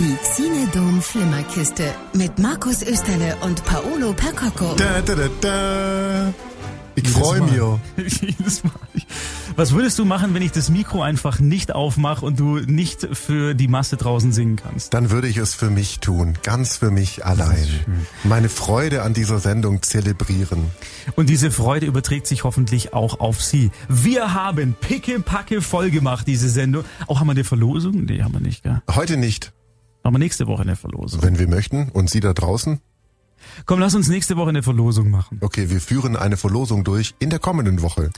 Die Xinedom Flimmerkiste mit Markus Österle und Paolo Percocco. Da, da, da, da. Ich freue mich. Jedes Mal. Was würdest du machen, wenn ich das Mikro einfach nicht aufmache und du nicht für die Masse draußen singen kannst? Dann würde ich es für mich tun, ganz für mich allein. Meine Freude an dieser Sendung zelebrieren. Und diese Freude überträgt sich hoffentlich auch auf Sie. Wir haben picke-packe voll gemacht, diese Sendung. Auch haben wir eine Verlosung? Nee, haben wir nicht, gell? Heute nicht, Haben wir nächste Woche eine Verlosung. wenn wir möchten. Und Sie da draußen? Komm, lass uns nächste Woche eine Verlosung machen. Okay, wir führen eine Verlosung durch in der kommenden Woche.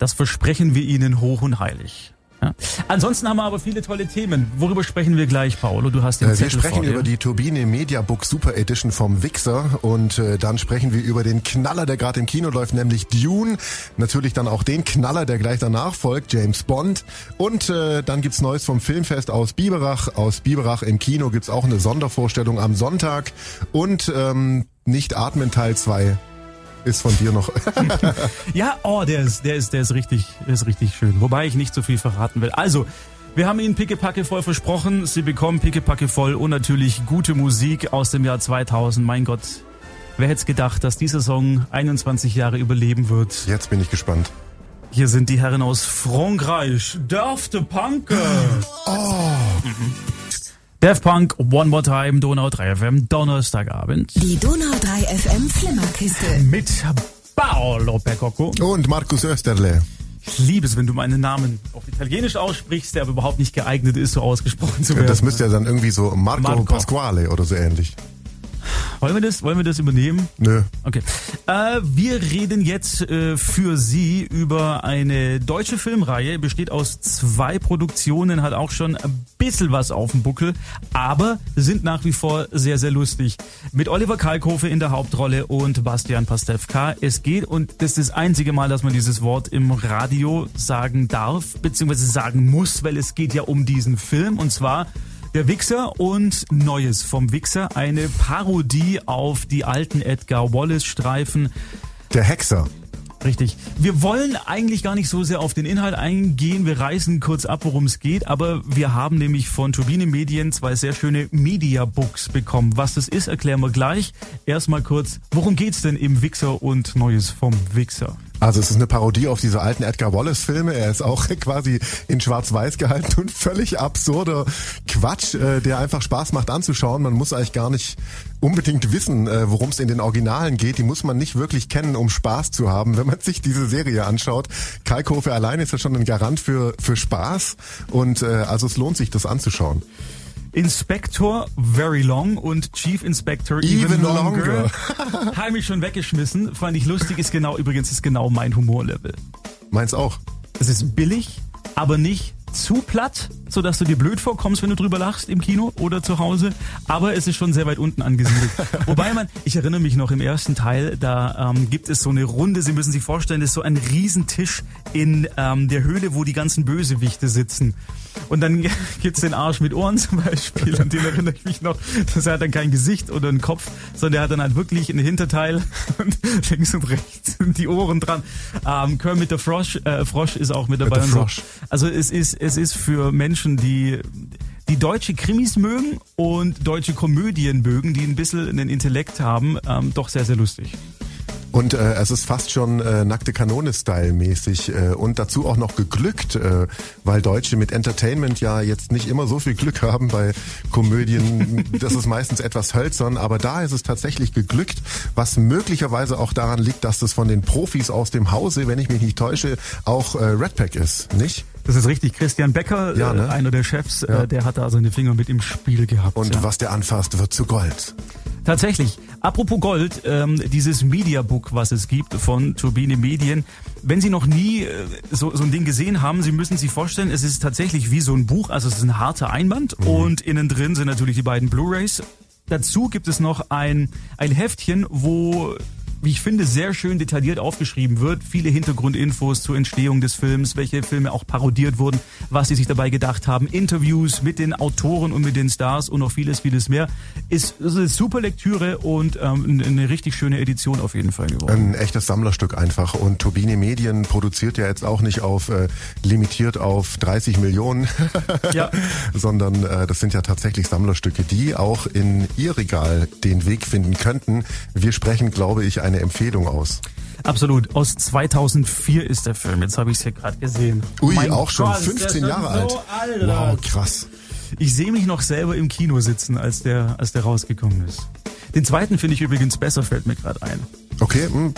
Das versprechen wir Ihnen hoch und heilig. Ja. Ansonsten haben wir aber viele tolle Themen. Worüber sprechen wir gleich, Paolo? Du hast den Äh, wir Zettel sprechen vor über die Turbine Mediabook Super Edition vom Wixer und äh, dann sprechen wir über den Knaller, der gerade im Kino läuft, nämlich Dune. Natürlich dann auch den Knaller, der gleich danach folgt, James Bond. Und äh, dann gibt's Neues vom Filmfest aus Biberach. Aus Biberach im Kino gibt's auch eine Sondervorstellung am Sonntag. Und ähm, Nicht Atmen Teil 2 ist von dir noch. Ja, oh, der ist, der ist, der ist richtig, der ist richtig schön. Wobei ich nicht so viel verraten will. Also, wir haben Ihnen Pickepacke voll versprochen. Sie bekommen Pickepacke voll und natürlich gute Musik aus dem Jahr 2000. Mein Gott, wer hätte gedacht, dass dieser Song 21 Jahre überleben wird? Jetzt bin ich gespannt. Hier sind die Herren aus Frankreich. Daft Punk. Oh. Daft Punk, One More Time, Donau 3 FM, Donnerstagabend. Die Donau 3 FM Flimmerkiste. Mit Paolo Percocco. Und Markus Österle. Ich liebe es, wenn du meinen Namen auf Italienisch aussprichst, der aber überhaupt nicht geeignet ist, so ausgesprochen zu werden. Das müsste ja dann irgendwie so Marco, Marco. Pasquale oder so ähnlich. Wollen wir das? Wollen wir das übernehmen? Nö. Okay. Äh, wir reden jetzt äh, für Sie über eine deutsche Filmreihe, besteht aus zwei Produktionen, hat auch schon ein bisschen was auf dem Buckel, aber sind nach wie vor sehr, sehr lustig. Mit Oliver Kalkofe in der Hauptrolle und Bastian Pastewka. Es geht, und das ist das einzige Mal, dass man dieses Wort im Radio sagen darf, beziehungsweise sagen muss, weil es geht ja um diesen Film, und zwar der Wichser und Neues vom Wichser, eine Parodie auf die alten Edgar Wallace-Streifen. Der Hexer. Richtig. Wir wollen eigentlich gar nicht so sehr auf den Inhalt eingehen. Wir reißen kurz ab, worum es geht. Aber wir haben nämlich von Turbine Medien zwei sehr schöne Media-Books bekommen. Was das ist, erklären wir gleich. Erstmal kurz, worum geht's denn im Wichser und Neues vom Wichser? Also es ist eine Parodie auf diese alten Edgar Wallace Filme. Er ist auch quasi in Schwarz-Weiß gehalten und völlig absurder Quatsch, äh, der einfach Spaß macht anzuschauen. Man muss eigentlich gar nicht unbedingt wissen, äh, worum es in den Originalen geht. Die muss man nicht wirklich kennen, um Spaß zu haben, wenn man sich diese Serie anschaut. Kalkofe allein ist ja schon ein Garant für für Spaß und äh, also es lohnt sich, das anzuschauen. Inspector Very Long und Chief Inspector Even, Even Longer. Longer. Haben mich schon weggeschmissen. Fand ich lustig, ist genau, übrigens ist genau mein Humorlevel. Meins auch. Es ist billig, aber nicht zu platt, sodass du dir blöd vorkommst, wenn du drüber lachst im Kino oder zu Hause. Aber es ist schon sehr weit unten angesiedelt. Wobei man, ich erinnere mich noch im ersten Teil, da ähm, gibt es so eine Runde, Sie müssen sich vorstellen, das ist so ein Riesentisch in ähm, der Höhle, wo die ganzen Bösewichte sitzen. Und dann gibt's den Arsch mit Ohren zum Beispiel. Und den erinnere ich mich noch, dass er hat dann kein Gesicht oder einen Kopf, sondern er hat dann halt wirklich einen Hinterteil und links und rechts sind die Ohren dran. Ähm, Kermit der Frosch, äh, Frosch ist auch mit dabei. der und so. Frosch. Also es ist, es ist für Menschen, die die deutsche Krimis mögen und deutsche Komödien mögen, die ein bisschen einen Intellekt haben, ähm, doch sehr, sehr lustig. Und äh, es ist fast schon äh, nackte Kanone-Style mäßig äh, und dazu auch noch geglückt, äh, weil Deutsche mit Entertainment ja jetzt nicht immer so viel Glück haben bei Komödien. das ist meistens etwas hölzern, aber da ist es tatsächlich geglückt, was möglicherweise auch daran liegt, dass das von den Profis aus dem Hause, wenn ich mich nicht täusche, auch äh, Redpack ist, nicht? Das ist richtig. Christian Becker, Ja, ne? äh, einer der Chefs, Ja. äh, der hat da seine Finger mit im Spiel gehabt. Und ja. was der anfasst, wird zu Gold. Tatsächlich. Apropos Gold, ähm, dieses Mediabook, was es gibt von Turbine Medien. Wenn Sie noch nie äh, so, so ein Ding gesehen haben, Sie müssen sich vorstellen, es ist tatsächlich wie so ein Buch. Also es ist ein harter Einband und innen drin sind natürlich die beiden Blu-rays. Dazu gibt es noch ein, ein Heftchen, wo wie ich finde, sehr schön detailliert aufgeschrieben wird. Viele Hintergrundinfos zur Entstehung des Films, welche Filme auch parodiert wurden, was sie sich dabei gedacht haben, Interviews mit den Autoren und mit den Stars und noch vieles, vieles mehr. Ist, ist eine super Lektüre und ähm, eine richtig schöne Edition auf jeden Fall geworden. Ein echtes Sammlerstück einfach. Und Turbine Medien produziert ja jetzt auch nicht auf äh, limitiert auf 30 Millionen, ja. sondern äh, das sind ja tatsächlich Sammlerstücke, die auch in ihr Regal den Weg finden könnten. Wir sprechen, glaube ich, eine Empfehlung aus. Absolut. Aus 2004 ist der Film. Jetzt habe ich es hier gerade gesehen. Ui, mein auch schon Gott, 15 Jahre alt. So alt. Wow, krass. Ich sehe mich noch selber im Kino sitzen, als der, als der rausgekommen ist. Den zweiten finde ich übrigens besser, fällt mir gerade ein. Okay, mh, hm.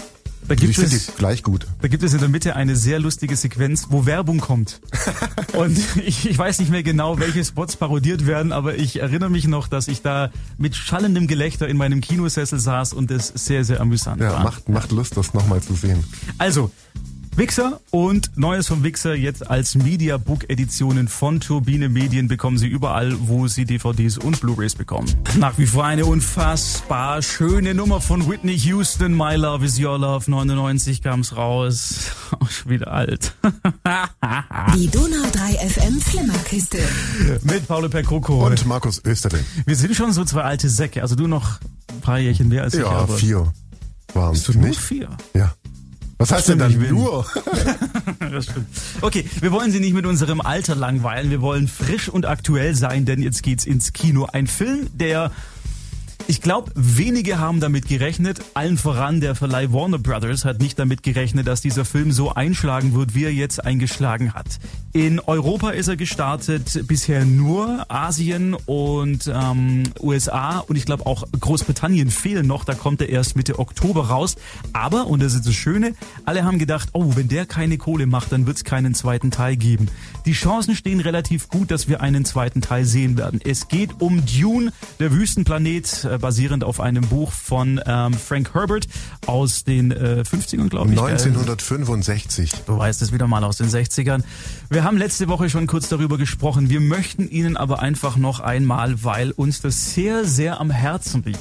Da gibt ich es gleich gut. Da gibt es in der Mitte eine sehr lustige Sequenz, wo Werbung kommt. und ich, ich weiß nicht mehr genau, welche Spots parodiert werden, aber ich erinnere mich noch, dass ich da mit schallendem Gelächter in meinem Kinosessel saß und es sehr, sehr amüsant ja, war. Macht, macht Lust, das nochmal zu sehen. Also, Wixer und Neues vom Wixer jetzt als Mediabook-Editionen von Turbine Medien bekommen Sie überall, wo Sie DVDs und Blu-rays bekommen. Nach wie vor eine unfassbar schöne Nummer von Whitney Houston. My Love is Your Love. 99 kam's raus. Auch schon wieder alt. Die Donau 3 FM Flimmerkiste. Mit Paolo Percoco. Und Markus Österling. Wir sind schon so zwei alte Säcke. Also du noch ein paar Jährchen mehr als ja, ich. Ja, vier. Bist du nur vier? Ja. Was heißt denn dann nur? das stimmt. Okay, wir wollen Sie nicht mit unserem Alter langweilen. Wir wollen frisch und aktuell sein, denn jetzt geht's ins Kino. Ein Film, der ich glaube, wenige haben damit gerechnet. Allen voran der Verleih Warner Brothers hat nicht damit gerechnet, dass dieser Film so einschlagen wird, wie er jetzt eingeschlagen hat. In Europa ist er gestartet, bisher nur Asien und ähm, USA und ich glaube auch Großbritannien fehlen noch. Da kommt er erst Mitte Oktober raus. Aber, und das ist das Schöne, alle haben gedacht, oh, wenn der keine Kohle macht, dann wird es keinen zweiten Teil geben. Die Chancen stehen relativ gut, dass wir einen zweiten Teil sehen werden. Es geht um Dune, der Wüstenplanet, äh, basierend auf einem Buch von ähm, Frank Herbert aus den äh, 50ern, glaube ich. 1965. Du weißt es wieder mal aus den 60ern. Wir haben letzte Woche schon kurz darüber gesprochen. Wir möchten Ihnen aber einfach noch einmal, weil uns das sehr, sehr am Herzen liegt,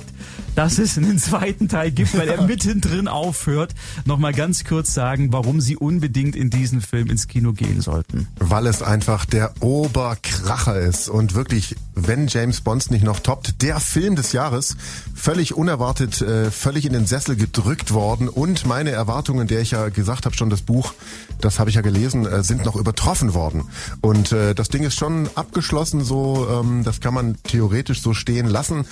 dass es einen zweiten Teil gibt, weil er mittendrin aufhört, nochmal ganz kurz sagen, warum Sie unbedingt in diesen Film ins Kino gehen sollten. Weil es einfach der Oberkracher ist und wirklich, wenn James Bond nicht noch toppt, der Film des Jahres völlig unerwartet, äh, völlig in den Sessel gedrückt worden und meine Erwartungen, der ich ja gesagt habe, schon das Buch, das habe ich ja gelesen, äh, sind noch übertroffen worden. Und äh, das Ding ist schon abgeschlossen, so ähm, das kann man theoretisch so stehen lassen.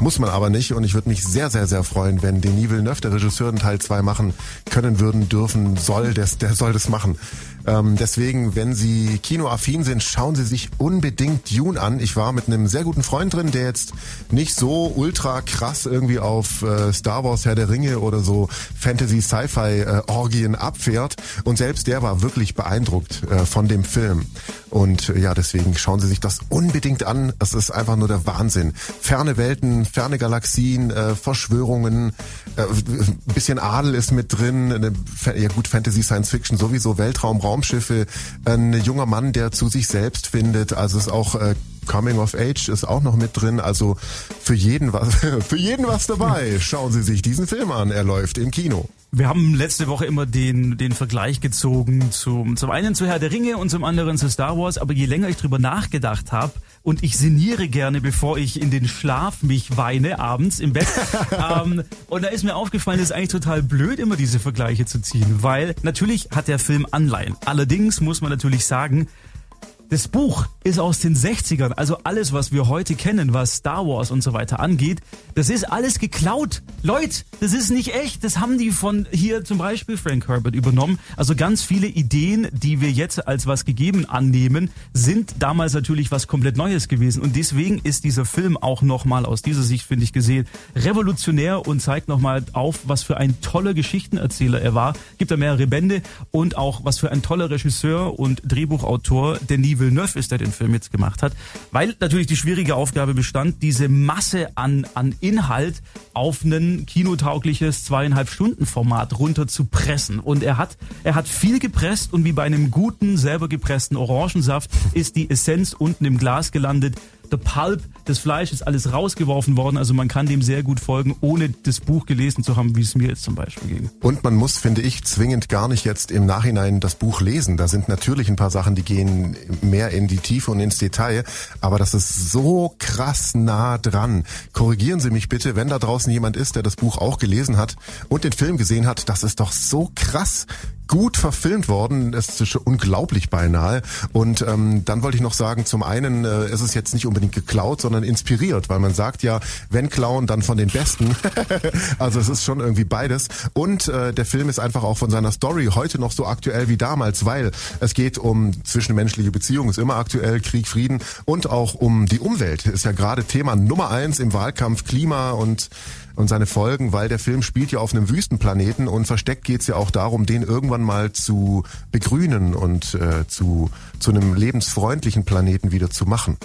Muss man aber nicht und ich würde mich sehr, sehr, sehr freuen, wenn Denis Villeneuve, der Regisseur, einen Teil 2 machen können, würden, dürfen, soll, der, der soll das machen. Ähm, deswegen, wenn Sie kinoaffin sind, schauen Sie sich unbedingt Dune an. Ich war mit einem sehr guten Freund drin, der jetzt nicht so ultra krass irgendwie auf äh, Star Wars, Herr der Ringe oder so Fantasy-Sci-Fi-Orgien äh, abfährt und selbst der war wirklich beeindruckt äh, von dem Film. Und äh, ja, deswegen schauen Sie sich das unbedingt an. Es ist einfach nur der Wahnsinn. Ferne Welten, ferne Galaxien, äh, Verschwörungen, äh, bisschen Adel ist mit drin, eine, ja gut, Fantasy, Science Fiction sowieso, Weltraum, Raumschiffe, ein junger Mann, der zu sich selbst findet, also es ist auch äh, Coming of Age ist auch noch mit drin, also für jeden was, für jeden was dabei. Schauen Sie sich diesen Film an, er läuft im Kino. Wir haben letzte Woche immer den, den Vergleich gezogen zum, zum einen zu Herr der Ringe und zum anderen zu Star Wars, aber je länger ich drüber nachgedacht habe, und ich sinniere gerne, bevor ich in den Schlaf mich weine, abends im Bett. ähm, und da ist mir aufgefallen, es ist eigentlich total blöd, immer diese Vergleiche zu ziehen, weil natürlich hat der Film Anleihen. Allerdings muss man natürlich sagen, das Buch ist aus den 60ern, also alles, was wir heute kennen, was Star Wars und so weiter angeht, das ist alles geklaut. Leute, das ist nicht echt. Das haben die von hier zum Beispiel Frank Herbert übernommen. Also ganz viele Ideen, die wir jetzt als was gegeben annehmen, sind damals natürlich was komplett Neues gewesen. Und deswegen ist dieser Film auch nochmal aus dieser Sicht, finde ich, gesehen, revolutionär und zeigt nochmal auf, was für ein toller Geschichtenerzähler er war. Gibt da mehrere Bände und auch was für ein toller Regisseur und Drehbuchautor, der nie Villeneuve ist, der den Film jetzt gemacht hat, weil natürlich die schwierige Aufgabe bestand, diese Masse an, an Inhalt auf ein kinotaugliches zweieinhalb Stunden Format runter zu pressen. Und er hat, er hat viel gepresst und wie bei einem guten, selber gepressten Orangensaft ist die Essenz unten im Glas gelandet The Pulp, das Fleisch ist alles rausgeworfen worden. Also man kann dem sehr gut folgen, ohne das Buch gelesen zu haben, wie es mir jetzt zum Beispiel ging. Und man muss, finde ich, zwingend gar nicht jetzt im Nachhinein das Buch lesen. Da sind natürlich ein paar Sachen, die gehen mehr in die Tiefe und ins Detail. Aber das ist so krass nah dran. Korrigieren Sie mich bitte, wenn da draußen jemand ist, der das Buch auch gelesen hat und den Film gesehen hat. Das ist doch so krass gut verfilmt worden. Es ist schon unglaublich beinahe. Und ähm, dann wollte ich noch sagen, zum einen äh, ist es jetzt nicht unbedingt geklaut, sondern inspiriert, weil man sagt ja, wenn klauen, dann von den Besten. also es ist schon irgendwie beides. Und äh, der Film ist einfach auch von seiner Story heute noch so aktuell wie damals, weil es geht um zwischenmenschliche Beziehungen, ist immer aktuell, Krieg, Frieden und auch um die Umwelt. Ist ja gerade Thema Nummer eins im Wahlkampf Klima und und seine Folgen, weil der Film spielt ja auf einem Wüstenplaneten und versteckt geht's ja auch darum, den irgendwann mal zu begrünen und äh, zu, zu einem lebensfreundlichen Planeten wieder zu machen.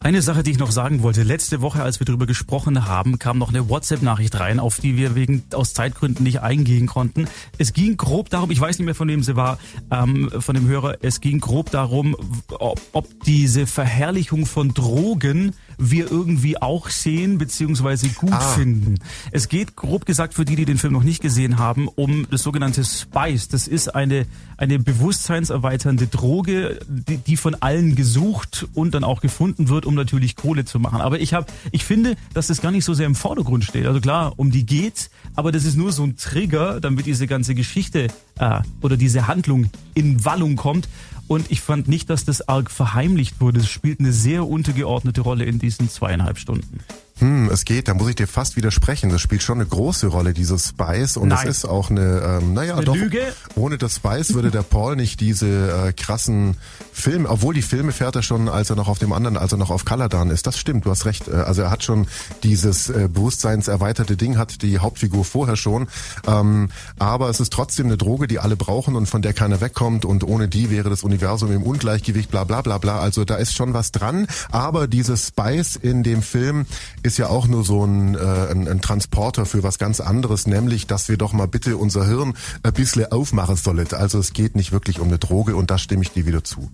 Eine Sache, die ich noch sagen wollte. Letzte Woche, als wir darüber gesprochen haben, kam noch eine WhatsApp-Nachricht rein, auf die wir wegen aus Zeitgründen nicht eingehen konnten. Es ging grob darum, ich weiß nicht mehr, von wem sie war, ähm, von dem Hörer, es ging grob darum, ob, ob diese Verherrlichung von Drogen wir irgendwie auch sehen beziehungsweise gut ah. finden. Es geht grob gesagt für die, die den Film noch nicht gesehen haben, um das sogenannte Spice. Das ist eine eine bewusstseinserweiternde Droge, die, die von allen gesucht und dann auch gefunden wird, um natürlich Kohle zu machen. Aber ich habe, ich finde, dass das gar nicht so sehr im Vordergrund steht. Also klar, um die geht's, aber das ist nur so ein Trigger, damit diese ganze Geschichte äh, oder diese Handlung in Wallung kommt. Und ich fand nicht, dass das arg verheimlicht wurde. Es spielt eine sehr untergeordnete Rolle in diesen zweieinhalb Stunden. Hm, es geht, da muss ich dir fast widersprechen. Das spielt schon eine große Rolle, dieses Spice. Und es ist auch eine, ähm, naja, eine doch, Lüge. ohne das Spice würde der Paul nicht diese äh, krassen Filme, obwohl die Filme fährt er schon, als er noch auf dem anderen, als er noch auf Kaladan ist. Das stimmt, du hast recht. Äh, also er hat schon dieses äh, bewusstseinserweiterte Ding, hat die Hauptfigur vorher schon. Ähm, aber es ist trotzdem eine Droge, die alle brauchen und von der keiner wegkommt. Und ohne die wäre das Universum im Ungleichgewicht, bla bla bla bla. Also da ist schon was dran. Aber dieses Spice in dem Film ist ist ja auch nur so ein, äh, ein, ein Transporter für was ganz anderes, nämlich, dass wir doch mal bitte unser Hirn ein bisschen aufmachen sollen. Also es geht nicht wirklich um eine Droge und da stimme ich dir wieder zu.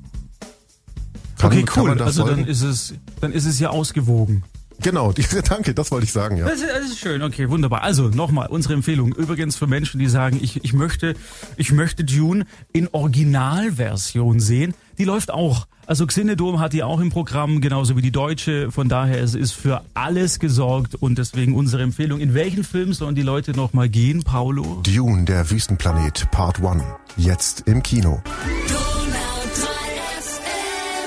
Kann, okay, cool. Also folgen? dann ist es, dann ist es ja ausgewogen. Genau, danke, das wollte ich sagen, ja. Das ist, das ist schön, okay, wunderbar. Also nochmal unsere Empfehlung. Übrigens für Menschen, die sagen, ich, ich möchte, ich möchte Dune in Originalversion sehen. Die läuft auch. Also Xinedom hat die auch im Programm, genauso wie die deutsche. Von daher es ist für alles gesorgt und deswegen unsere Empfehlung. In welchen Film sollen die Leute nochmal gehen, Paulo? Dune, der Wüstenplanet, Part 1. Jetzt im Kino.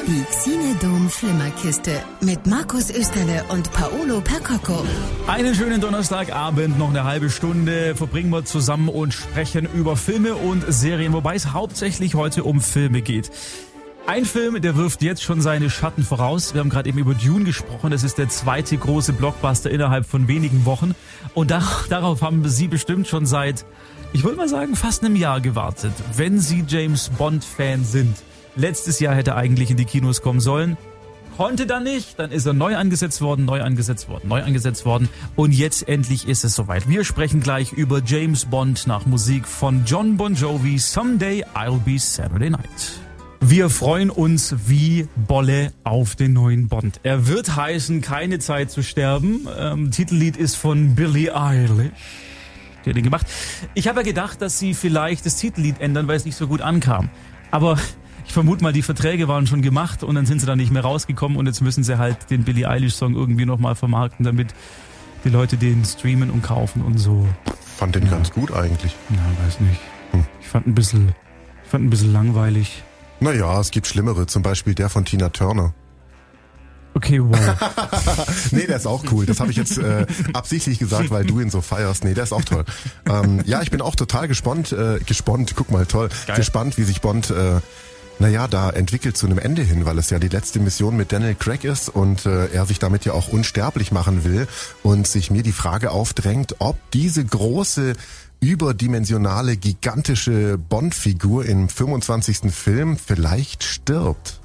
Die Xinedom Flimmerkiste mit Markus Österle und Paolo Percocco. Einen schönen Donnerstagabend, noch eine halbe Stunde verbringen wir zusammen und sprechen über Filme und Serien, wobei es hauptsächlich heute um Filme geht. Ein Film, der wirft jetzt schon seine Schatten voraus. Wir haben gerade eben über Dune gesprochen. Das ist der zweite große Blockbuster innerhalb von wenigen Wochen. Und da, darauf haben Sie bestimmt schon seit, ich würde mal sagen, fast einem Jahr gewartet. Wenn Sie James Bond-Fan sind. Letztes Jahr hätte er eigentlich in die Kinos kommen sollen. Konnte dann nicht. Dann ist er neu angesetzt worden, neu angesetzt worden, neu angesetzt worden. Und jetzt endlich ist es soweit. Wir sprechen gleich über James Bond nach Musik von John Bon Jovi. Someday I'll be Saturday Night. Wir freuen uns wie Bolle auf den neuen Bond. Er wird heißen Keine Zeit zu sterben. Ähm, Titellied ist von Billie Eilish. Die hat den gemacht. Ich habe ja gedacht, dass sie vielleicht das Titellied ändern, weil es nicht so gut ankam. Aber ich vermute mal, die Verträge waren schon gemacht und dann sind sie da nicht mehr rausgekommen und jetzt müssen sie halt den Billie Eilish Song irgendwie nochmal vermarkten, damit die Leute den streamen und kaufen und so. Fand den ja. ganz gut eigentlich. Ja, weiß nicht. Hm. Ich fand ein bisschen, ich fand ein bisschen langweilig. Naja, es gibt schlimmere, zum Beispiel der von Tina Turner. Okay, wow. nee, der ist auch cool. Das habe ich jetzt äh, absichtlich gesagt, weil du ihn so feierst. Nee, der ist auch toll. Ähm, ja, ich bin auch total gespannt, äh, gespannt, guck mal, toll, Geil. gespannt, wie sich Bond, äh, naja, da entwickelt zu einem Ende hin, weil es ja die letzte Mission mit Daniel Craig ist und äh, er sich damit ja auch unsterblich machen will und sich mir die Frage aufdrängt, ob diese große überdimensionale, gigantische Bond-Figur im 25. Film vielleicht stirbt.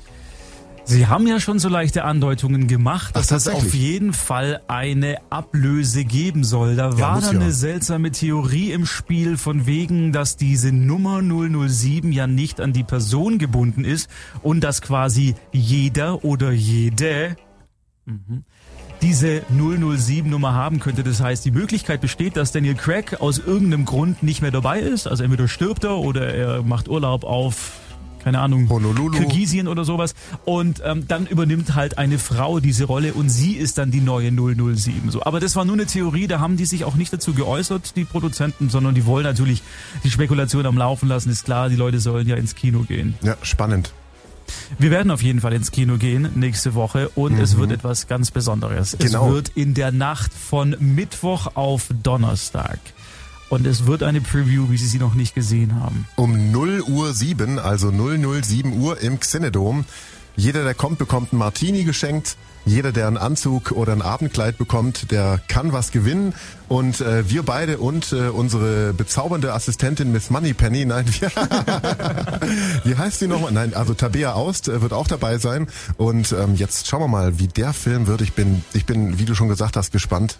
Sie haben ja schon so leichte Andeutungen gemacht, dass es auf jeden Fall eine Ablöse geben soll. Da ja, war dann ja. eine seltsame Theorie im Spiel von wegen, dass diese Nummer 007 ja nicht an die Person gebunden ist und dass quasi jeder oder jede diese 007-Nummer haben könnte. Das heißt, die Möglichkeit besteht, dass Daniel Craig aus irgendeinem Grund nicht mehr dabei ist. Also entweder stirbt er oder er macht Urlaub auf keine Ahnung, Honolulu. Kirgisien oder sowas. Und ähm, dann übernimmt halt eine Frau diese Rolle und sie ist dann die neue 007. So, aber das war nur eine Theorie, da haben die sich auch nicht dazu geäußert, die Produzenten, sondern die wollen natürlich die Spekulation am Laufen lassen. Ist klar, die Leute sollen ja ins Kino gehen. Ja, spannend. Wir werden auf jeden Fall ins Kino gehen nächste Woche und es wird etwas ganz Besonderes. Genau. Es wird in der Nacht von Mittwoch auf Donnerstag. Und es wird eine Preview, wie Sie sie noch nicht gesehen haben. Um 0 Uhr 7, also 007 Uhr im Xenedom. Jeder, der kommt, bekommt einen Martini geschenkt. Jeder, der einen Anzug oder ein Abendkleid bekommt, der kann was gewinnen. Und äh, wir beide und äh, unsere bezaubernde Assistentin Miss Moneypenny, nein, wir, wie heißt sie nochmal? Nein, also Tabea Aust äh, wird auch dabei sein. Und ähm, jetzt schauen wir mal, wie der Film wird. Ich bin, ich bin, wie du schon gesagt hast, gespannt.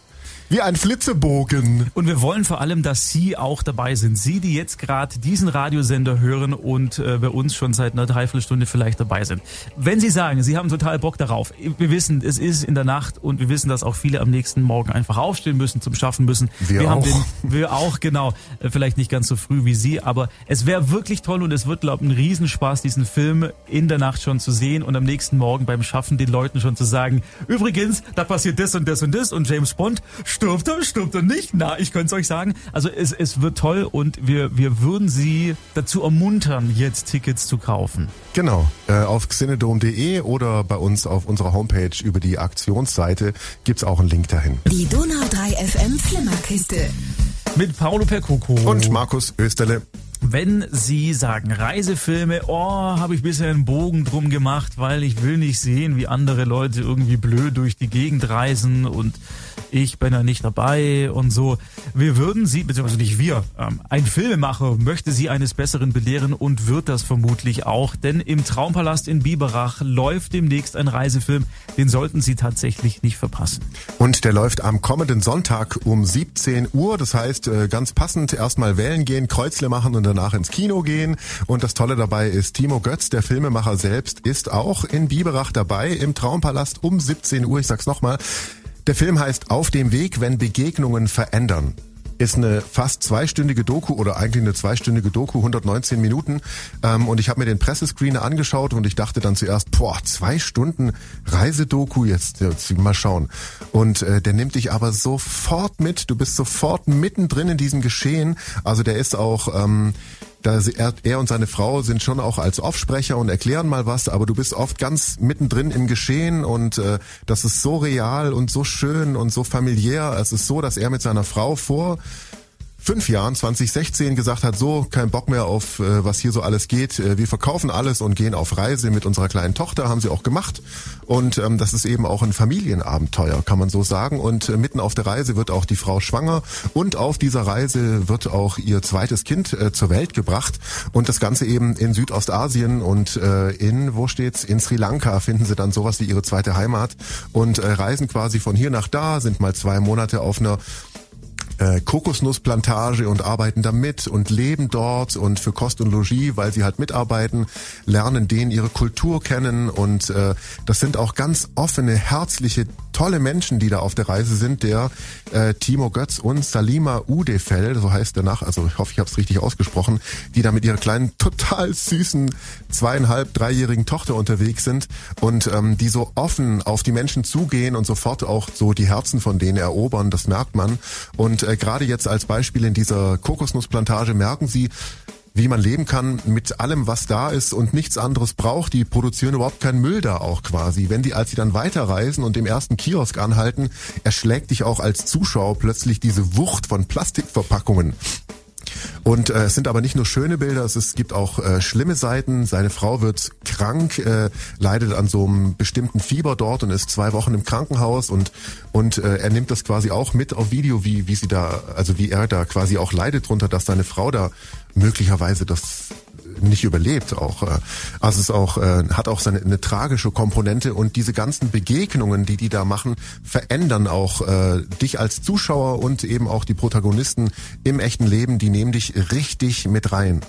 Wie ein Flitzebogen. Und wir wollen vor allem, dass Sie auch dabei sind. Sie, die jetzt gerade diesen Radiosender hören und äh, bei uns schon seit einer Dreiviertelstunde vielleicht dabei sind. Wenn Sie sagen, Sie haben total Bock darauf, wir wissen, es ist in der Nacht und wir wissen, dass auch viele am nächsten Morgen einfach aufstehen müssen, zum Schaffen müssen. Wir haben auch. den, wir auch, genau. Äh, Vielleicht nicht ganz so früh wie Sie, aber es wäre wirklich toll und es wird, glaube ich, ein Riesenspaß, diesen Film in der Nacht schon zu sehen und am nächsten Morgen beim Schaffen den Leuten schon zu sagen, übrigens, da passiert das und das und das und James Bond stirbt er, stirbt er nicht? Na, ich könnte es euch sagen. Also es, es wird toll und wir, wir würden Sie dazu ermuntern, jetzt Tickets zu kaufen. Genau, äh, auf xenedom.de oder bei uns auf unserer Homepage über die Aktionsseite gibt's auch einen Link dahin. Die Donau 3 FM Flimmerkiste. Mit Paolo Percoco. Und Markus Österle. Wenn Sie sagen, Reisefilme, oh, habe ich bisher einen Bogen drum gemacht, weil ich will nicht sehen, wie andere Leute irgendwie blöd durch die Gegend reisen und ich bin ja nicht dabei und so. Wir würden Sie, beziehungsweise nicht wir, ähm, ein Filmemacher möchte Sie eines Besseren belehren und wird das vermutlich auch, denn im Traumpalast in Biberach läuft demnächst ein Reisefilm, den sollten Sie tatsächlich nicht verpassen. Und der läuft am kommenden Sonntag um 17 Uhr. Das heißt, äh, ganz passend erstmal wählen gehen, Kreuzle machen und danach ins Kino gehen. Und das Tolle dabei ist, Timo Götz, der Filmemacher selbst, ist auch in Biberach dabei im Traumpalast um 17 Uhr. Ich sag's nochmal. Der Film heißt Auf dem Weg, wenn Begegnungen verändern. Ist eine fast zweistündige Doku oder eigentlich eine zweistündige Doku, 119 Minuten. Ähm, und ich habe mir den Pressescreener angeschaut und ich dachte dann zuerst, boah, zwei Stunden Reisedoku, jetzt, jetzt mal schauen. Und äh, der nimmt dich aber sofort mit. Du bist sofort mittendrin in diesem Geschehen. Also der ist auch... Ähm, da er, er und seine Frau sind schon auch als Offsprecher und erklären mal was, aber du bist oft ganz mittendrin im Geschehen und äh, das ist so real und so schön und so familiär. Es ist so, dass er mit seiner Frau vor fünf Jahren, 2016, gesagt hat, so, kein Bock mehr auf, äh, was hier so alles geht. Äh, wir verkaufen alles und gehen auf Reise mit unserer kleinen Tochter, haben sie auch gemacht. Und ähm, das ist eben auch ein Familienabenteuer, kann man so sagen. Und äh, mitten auf der Reise wird auch die Frau schwanger und auf dieser Reise wird auch ihr zweites Kind äh, zur Welt gebracht. Und das Ganze eben in Südostasien und äh, in, wo steht's? In Sri Lanka finden sie dann sowas wie ihre zweite Heimat und äh, reisen quasi von hier nach da, sind mal zwei Monate auf einer äh, Kokosnussplantage und arbeiten da mit und leben dort und für Kost und Logis, weil sie halt mitarbeiten, lernen denen ihre Kultur kennen. Und äh, das sind auch ganz offene, herzliche, tolle Menschen, die da auf der Reise sind. Der äh, Timo Götz und Salima Udefell, so heißt der nach, also ich hoffe, ich habe es richtig ausgesprochen, die da mit ihrer kleinen, total süßen zweieinhalb, dreijährigen Tochter unterwegs sind und ähm, die so offen auf die Menschen zugehen und sofort auch so die Herzen von denen erobern, das merkt man. Und äh, gerade jetzt als Beispiel in dieser Kokosnussplantage merken sie, wie man leben kann mit allem, was da ist und nichts anderes braucht. Die produzieren überhaupt keinen Müll da auch quasi. Wenn die, als sie dann weiterreisen und im ersten Kiosk anhalten, erschlägt dich auch als Zuschauer plötzlich diese Wucht von Plastikverpackungen. Und äh, es sind aber nicht nur schöne Bilder, es, ist, gibt auch äh, schlimme Seiten. Seine Frau wird krank, äh, leidet an so einem bestimmten Fieber dort und ist zwei Wochen im Krankenhaus und und äh, er nimmt das quasi auch mit auf Video, wie wie sie da, also wie er da quasi auch leidet drunter, dass seine Frau da möglicherweise das nicht überlebt auch. äh. Also es auch äh, hat auch seine eine tragische Komponente und diese ganzen Begegnungen, die die da machen, verändern auch äh, dich als Zuschauer und eben auch die Protagonisten im echten Leben. Die nehmen dich richtig mit rein.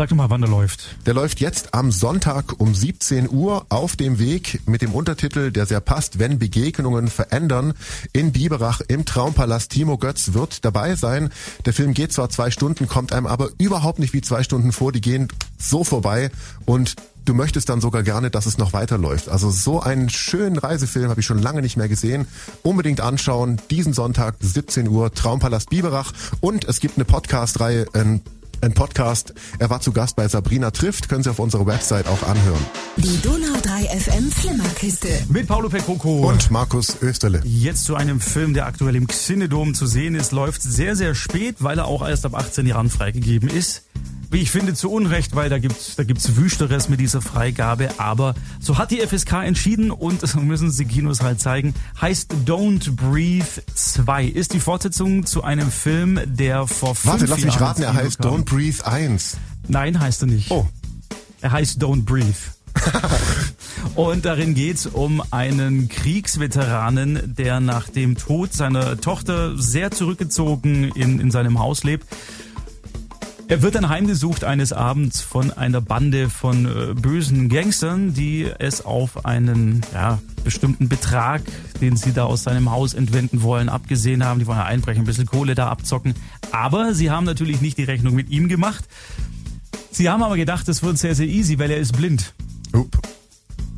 Sag doch mal, wann der läuft. Der läuft jetzt am Sonntag um 17 Uhr auf dem Weg mit dem Untertitel, der sehr passt, wenn Begegnungen verändern, in Biberach im Traumpalast. Timo Götz wird dabei sein. Der Film geht zwar zwei Stunden, kommt einem aber überhaupt nicht wie zwei Stunden vor. Die gehen so vorbei und du möchtest dann sogar gerne, dass es noch weiterläuft. Also so einen schönen Reisefilm habe ich schon lange nicht mehr gesehen. Unbedingt anschauen. Diesen Sonntag 17 Uhr Traumpalast Biberach und es gibt eine Podcast-Reihe, ein ein Podcast. Er war zu Gast bei Sabrina trifft, können Sie auf unserer Website auch anhören. Die Donau 3 FM Flimmerkiste. Mit Paulo Pekoko. Und Markus Österle. Jetzt zu einem Film, der aktuell im Xinedom zu sehen ist, läuft sehr, sehr spät, weil er auch erst ab 18 Jahren freigegeben ist wie ich finde, zu Unrecht, weil da gibt's da gibt's Wüsteres mit dieser Freigabe. Aber so hat die FSK entschieden und das müssen sie Kinos halt zeigen. Heißt Don't Breathe 2. Ist die Fortsetzung zu einem Film, der vor fünf Warte, lass Jahren mich raten, er heißt kam. Don't Breathe 1. Nein, heißt er nicht. Oh. Er heißt Don't Breathe. Und darin geht's um einen Kriegsveteranen, der nach dem Tod seiner Tochter sehr zurückgezogen in, in seinem Haus lebt. Er wird dann heimgesucht eines Abends von einer Bande von äh, bösen Gangstern, die es auf einen ja, bestimmten Betrag, den sie da aus seinem Haus entwenden wollen, abgesehen haben. Die wollen ja einbrechen, ein bisschen Kohle da abzocken. Aber sie haben natürlich nicht die Rechnung mit ihm gemacht. Sie haben aber gedacht, es wird sehr, sehr easy, weil er ist blind. Up.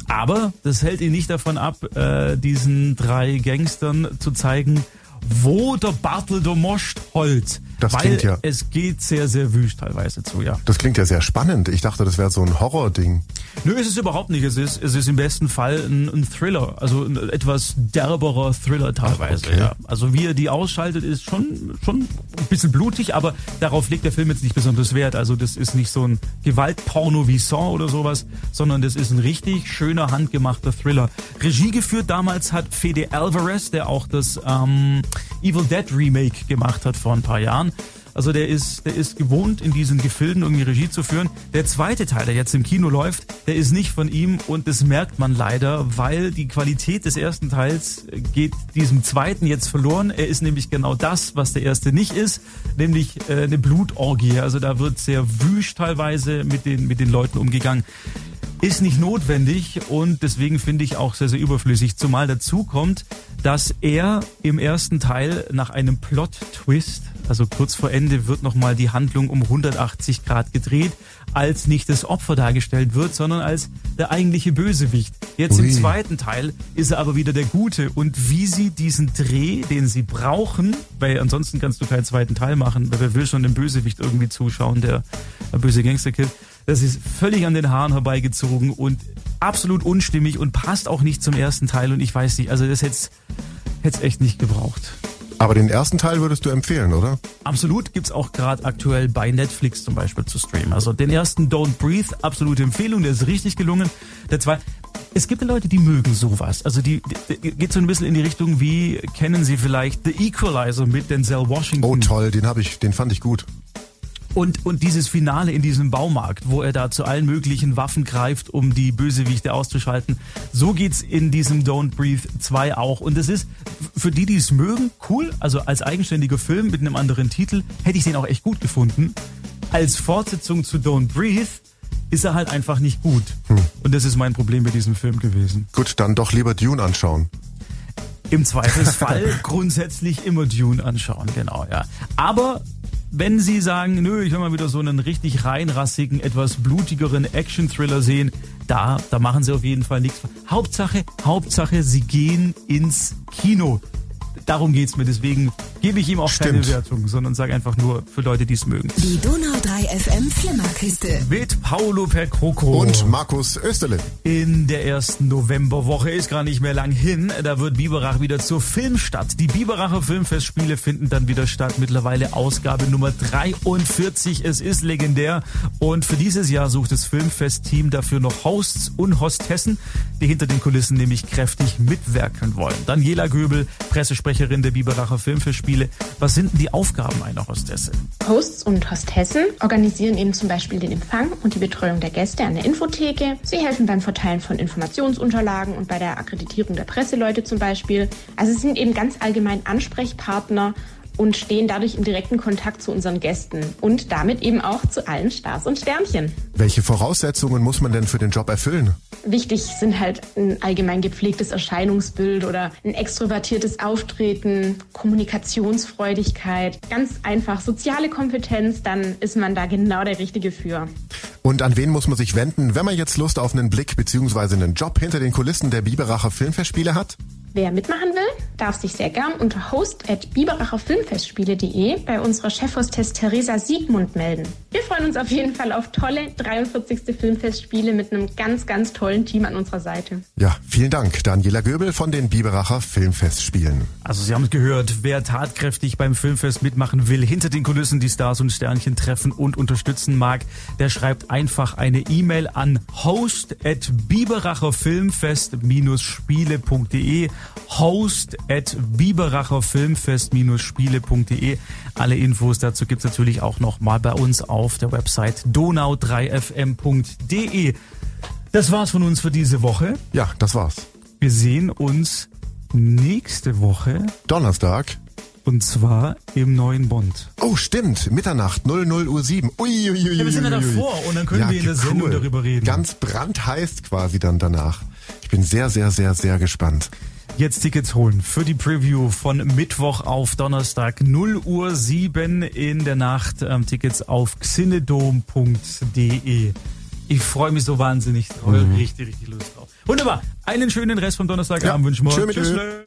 Aber das hält ihn nicht davon ab, äh, diesen drei Gangstern zu zeigen, wo der Bartel der Most holt. Das Weil klingt ja- es geht sehr, sehr wüst teilweise zu, ja. Das klingt ja sehr spannend. Ich dachte, das wäre so ein Horror-Ding. Nö, es ist überhaupt nicht. Es ist, es ist im besten Fall ein, ein Thriller, also ein etwas derberer Thriller teilweise. Okay. Ja. Also wie er die ausschaltet, ist schon schon ein bisschen blutig, aber darauf legt der Film jetzt nicht besonders Wert. Also das ist nicht so ein Gewaltporno wie Saw oder sowas, sondern das ist ein richtig schöner handgemachter Thriller. Regie geführt damals hat Fede Alvarez, der auch das ähm, Evil Dead Remake gemacht hat vor ein paar Jahren. Also der ist, der ist gewohnt, in diesen Gefilden irgendwie Regie zu führen. Der zweite Teil, der jetzt im Kino läuft, der ist nicht von ihm und das merkt man leider, weil die Qualität des ersten Teils geht diesem zweiten jetzt verloren. Er ist nämlich genau das, was der erste nicht ist, nämlich äh, eine Blutorgie. Also da wird sehr wüst teilweise mit den, mit den Leuten umgegangen ist nicht notwendig und deswegen finde ich auch sehr, sehr überflüssig. Zumal dazu kommt, dass er im ersten Teil nach einem Plot-Twist, also kurz vor Ende, wird nochmal die Handlung um 180 Grad gedreht, als nicht das Opfer dargestellt wird, sondern als der eigentliche Bösewicht. Jetzt im Ui. zweiten Teil ist er aber wieder der Gute. Und wie sie diesen Dreh, den sie brauchen, weil ansonsten kannst du keinen zweiten Teil machen, weil wer will schon dem Bösewicht irgendwie zuschauen, der äh, böse Gangsterkid. Das ist völlig an den Haaren herbeigezogen und absolut unstimmig und passt auch nicht zum ersten Teil. Und ich weiß nicht, also das hätte es echt nicht gebraucht. Aber den ersten Teil würdest du empfehlen, oder? Absolut gibt's auch gerade aktuell bei Netflix zum Beispiel zu streamen. Also den ersten Don't Breathe, absolute Empfehlung, der ist richtig gelungen. Der zweite, es gibt ja Leute, die mögen sowas. Also die, die, geht so ein bisschen in die Richtung, wie kennen Sie vielleicht The Equalizer mit Denzel Washington? Oh toll, den habe ich, den fand ich gut. Und, und dieses Finale in diesem Baumarkt, wo er da zu allen möglichen Waffen greift, um die Bösewichte auszuschalten. So geht's in diesem Don't Breathe 2 auch. Und es ist für die, die es mögen, cool. Also als eigenständiger Film mit einem anderen Titel hätte ich den auch echt gut gefunden. Als Fortsetzung zu Don't Breathe ist er halt einfach nicht gut. Und das ist mein Problem mit diesem Film gewesen. Gut, dann doch lieber Dune anschauen. Im Zweifelsfall grundsätzlich immer Dune anschauen, genau, ja. Aber wenn Sie sagen, nö, ich will mal wieder so einen richtig reinrassigen, etwas blutigeren Action-Thriller sehen, da, da machen Sie auf jeden Fall nichts. Hauptsache, Hauptsache, Sie gehen ins Kino. Darum geht's mir. Deswegen gebe ich ihm auch keine Stimmt. Wertung, sondern sage einfach nur für Leute, die es mögen. Die Donau 3 FM Flimmerkiste. Mit Paolo Percoco. Und Markus Österle. In der ersten Novemberwoche ist gar nicht mehr lang hin. Da wird Biberach wieder zur Filmstadt. Die Biberacher Filmfestspiele finden dann wieder statt. Mittlerweile Ausgabe Nummer 43. Es ist legendär. Und für dieses Jahr sucht das Filmfest-Team dafür noch Hosts und Hostessen, die hinter den Kulissen nämlich kräftig mitwirken wollen. Daniela Göbel, Pressesprecherin der Biberacher Filmfestspiele. Was sind denn die Aufgaben einer Hostesse? Hosts und Hostessen organisieren eben zum Beispiel den Empfang und die Betreuung der Gäste an der Infotheke. Sie helfen beim Verteilen von Informationsunterlagen und bei der Akkreditierung der Presseleute zum Beispiel. Also sie sind eben ganz allgemein Ansprechpartner und stehen dadurch im direkten Kontakt zu unseren Gästen und damit eben auch zu allen Stars und Sternchen. Welche Voraussetzungen muss man denn für den Job erfüllen? Wichtig sind halt ein allgemein gepflegtes Erscheinungsbild oder ein extrovertiertes Auftreten, Kommunikationsfreudigkeit, ganz einfach soziale Kompetenz, dann ist man da genau der Richtige für. Und an wen muss man sich wenden, wenn man jetzt Lust auf einen Blick bzw. einen Job hinter den Kulissen der Biberacher Filmfestspiele hat? Wer mitmachen will, darf sich sehr gern unter host at biberacherfilmfestspiele.de bei unserer Chefhostess Theresa Siegmund melden. Wir freuen uns auf jeden Fall auf tolle 43. Filmfestspiele mit einem ganz, ganz tollen Team an unserer Seite. Ja, vielen Dank, Daniela Göbel von den Biberacher Filmfestspielen. Also Sie haben es gehört, wer tatkräftig beim Filmfest mitmachen will, hinter den Kulissen die Stars und Sternchen treffen und unterstützen mag, der schreibt einfach eine E-Mail an host at biberacherfilmfest-spiele.de host at biberacherfilmfest-spiele.de. Alle Infos dazu gibt's natürlich auch noch mal bei uns auf der Website donau3fm.de. Das war's von uns für diese Woche. Ja, das war's. Wir sehen uns nächste Woche. Donnerstag. Und zwar im neuen Bond. Oh, stimmt. Mitternacht, 00 Uhr 7. Ui, ui, ui, ja, wir sind ja davor und dann können ja, wir in der cool. Sendung darüber reden. Ganz brandheiß quasi dann danach. Ich bin sehr, sehr, sehr, sehr gespannt. Jetzt Tickets holen für die Preview von Mittwoch auf Donnerstag 0 Uhr 7 in der Nacht. Ähm, Tickets auf xinedom.de. Ich freue mich so wahnsinnig drauf. Mhm. Richtig, richtig Lust drauf. Wunderbar. Einen schönen Rest vom Donnerstagabend ja, wünschen wir. Tschö,